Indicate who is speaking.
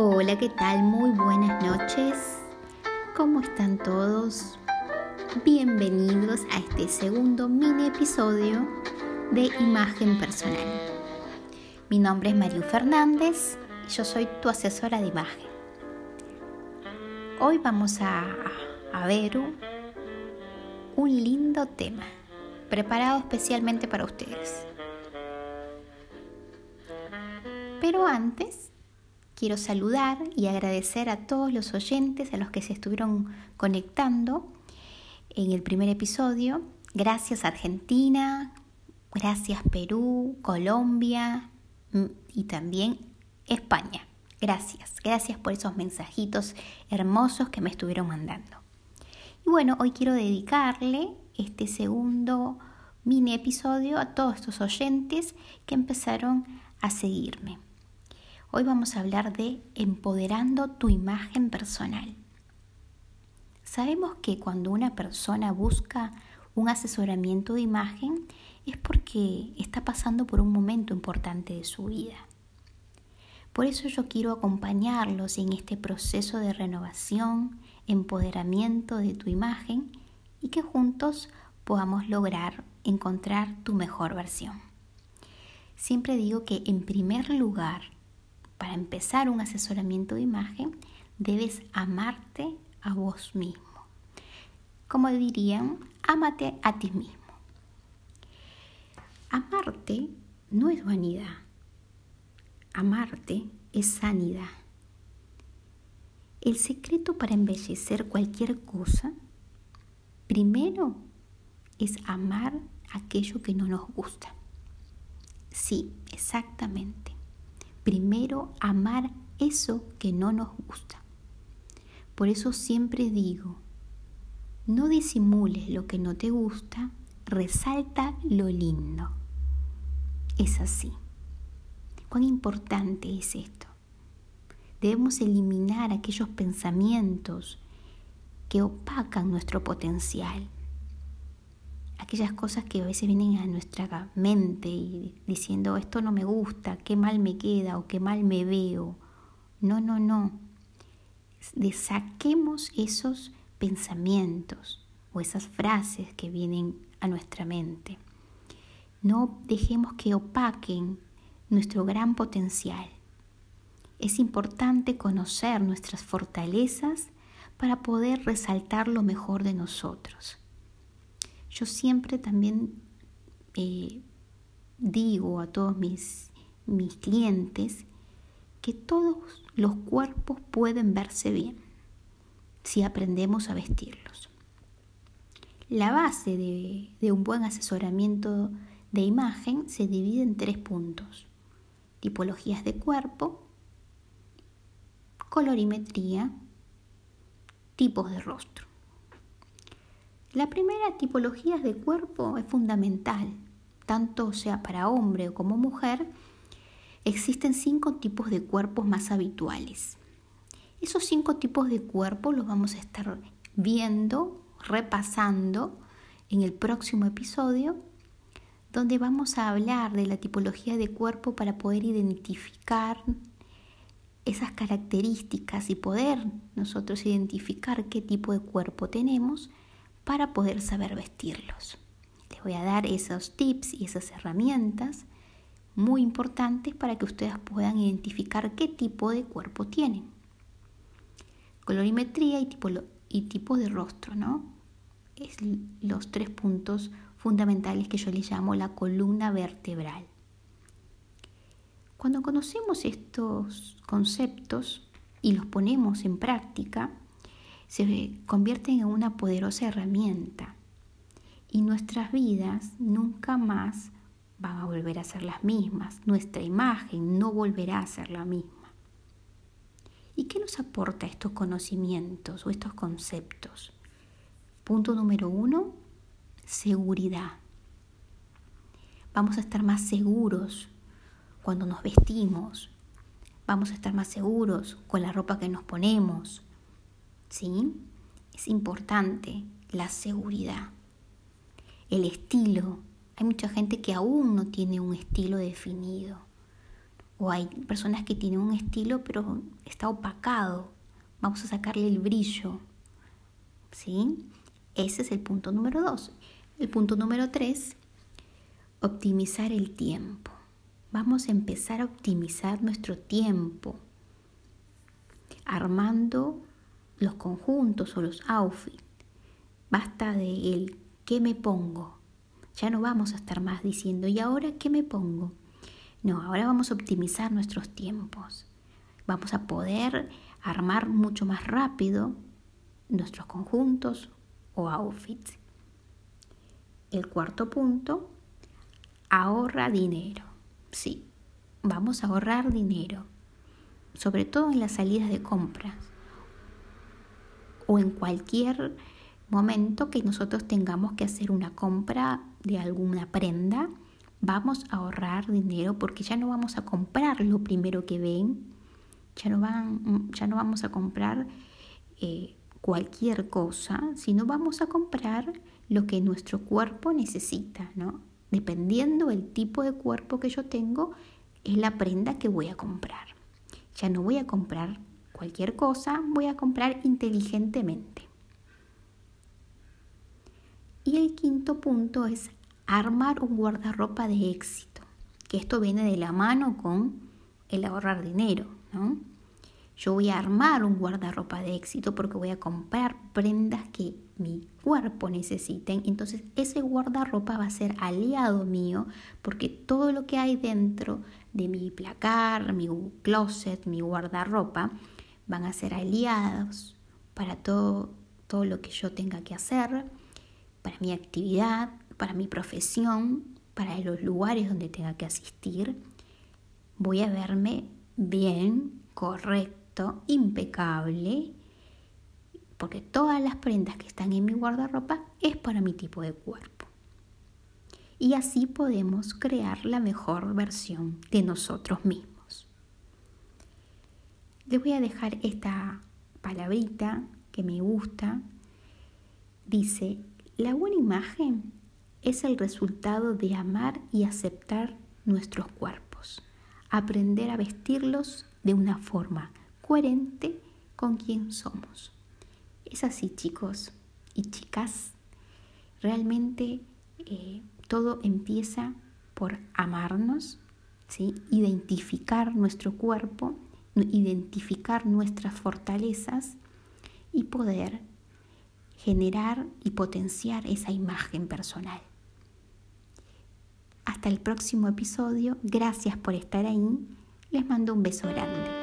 Speaker 1: Hola, ¿qué tal? Muy buenas noches. ¿Cómo están todos? Bienvenidos a este segundo mini episodio de Imagen Personal. Mi nombre es Mario Fernández y yo soy tu asesora de imagen. Hoy vamos a, ver un lindo tema preparado especialmente para ustedes. Pero antes quiero saludar y agradecer a todos los oyentes, a los que se estuvieron conectando en el primer episodio. Gracias Argentina, gracias Perú, Colombia mm, y también España. Gracias, gracias por esos mensajitos hermosos que me estuvieron mandando. Y bueno, hoy quiero dedicarle este segundo mini episodio a todos estos oyentes que empezaron a seguirme. Hoy vamos a hablar de empoderando tu imagen personal. Sabemos que cuando una persona busca un asesoramiento de imagen es porque está pasando por un momento importante de su vida. Por eso yo quiero acompañarlos en este proceso de renovación, empoderamiento de tu imagen y que juntos podamos lograr encontrar tu mejor versión. Siempre digo que en primer lugar para empezar un asesoramiento de imagen, debes amarte a vos mismo. Como dirían, ámate a ti mismo. Amarte no es vanidad. Amarte es sanidad. El secreto para embellecer cualquier cosa, primero, es amar aquello que no nos gusta. Sí, exactamente primero amar eso que no nos gusta. Por eso siempre digo, no disimules lo que no te gusta, resalta lo lindo. Es así. ¿Cuán importante es esto? Debemos eliminar aquellos pensamientos que opacan nuestro potencial aquellas cosas que a veces vienen a nuestra mente y diciendo esto no me gusta, qué mal me queda o qué mal me veo. No, no, no. Desaquemos esos pensamientos o esas frases que vienen a nuestra mente. No dejemos que opaquen nuestro gran potencial. Es importante conocer nuestras fortalezas para poder resaltar lo mejor de nosotros. Yo siempre también eh, digo a todos mis, mis clientes que todos los cuerpos pueden verse bien si aprendemos a vestirlos. La base de, de, un buen asesoramiento de imagen se divide en tres puntos. Tipologías de cuerpo, colorimetría, tipos de rostro. La primera tipología de cuerpo es fundamental, tanto sea para hombre como mujer. Existen cinco tipos de cuerpos más habituales. Esos cinco tipos de cuerpo los vamos a estar viendo, repasando en el próximo episodio, donde vamos a hablar de la tipología de cuerpo para poder identificar esas características y poder nosotros identificar qué tipo de cuerpo tenemos para poder saber vestirlos. Les voy a dar esos tips y esas herramientas muy importantes para que ustedes puedan identificar qué tipo de cuerpo tienen. Colorimetría y tipo, y tipo de rostro, ¿no? Es los tres puntos fundamentales que yo les llamo la columna vertebral. Cuando conocemos estos conceptos y los ponemos en práctica, se convierten en una poderosa herramienta y nuestras vidas nunca más van a volver a ser las mismas, nuestra imagen no volverá a ser la misma. ¿Y qué nos aporta estos conocimientos o estos conceptos? Punto número uno, seguridad. Vamos a estar más seguros cuando nos vestimos, vamos a estar más seguros con la ropa que nos ponemos, ¿sí? Es importante la seguridad, el estilo. Hay mucha gente que aún no tiene un estilo definido. O hay personas que tienen un estilo pero está opacado. Vamos a sacarle el brillo. ¿Sí? Ese es el punto número dos. El punto número tres, optimizar el tiempo. Vamos a empezar a optimizar nuestro tiempo armando los conjuntos o los outfits. Basta de el qué me pongo. Ya no vamos a estar más diciendo, ¿y ahora qué me pongo? No, ahora vamos a optimizar nuestros tiempos. Vamos a poder armar mucho más rápido nuestros conjuntos o outfits. El cuarto punto, ahorra dinero. Sí, vamos a ahorrar dinero, sobre todo en las salidas de compras o en cualquier momento que nosotros tengamos que hacer una compra de alguna prenda vamos a ahorrar dinero porque ya no vamos a comprar lo primero que ven, ya no, van, ya no vamos a comprar eh, cualquier cosa, sino vamos a comprar lo que nuestro cuerpo necesita, ¿no? Dependiendo del tipo de cuerpo que yo tengo, es la prenda que voy a comprar. Ya no voy a comprar cualquier cosa, voy a comprar inteligentemente. Y el quinto punto es armar un guardarropa de éxito, que esto viene de la mano con el ahorrar dinero, ¿no? Yo voy a armar un guardarropa de éxito porque voy a comprar prendas que mi cuerpo necesiten. Entonces ese guardarropa va a ser aliado mío porque todo lo que hay dentro de mi placar, mi closet, mi guardarropa, van a ser aliados para todo, todo lo que yo tenga que hacer, para mi actividad, para mi profesión, para los lugares donde tenga que asistir, voy a verme bien, correcto, impecable, porque todas las prendas que están en mi guardarropa es para mi tipo de cuerpo. Y así podemos crear la mejor versión de nosotros mismos. Les voy a dejar esta palabrita que me gusta. Dice, la buena imagen es el resultado de amar y aceptar nuestros cuerpos, aprender a vestirlos de una forma coherente con quien somos. Es así chicos y chicas, realmente eh, todo empieza por amarnos, ¿sí? identificar nuestro cuerpo, identificar nuestras fortalezas y poder generar y potenciar esa imagen personal. Hasta el próximo episodio, gracias por estar ahí, les mando un beso grande.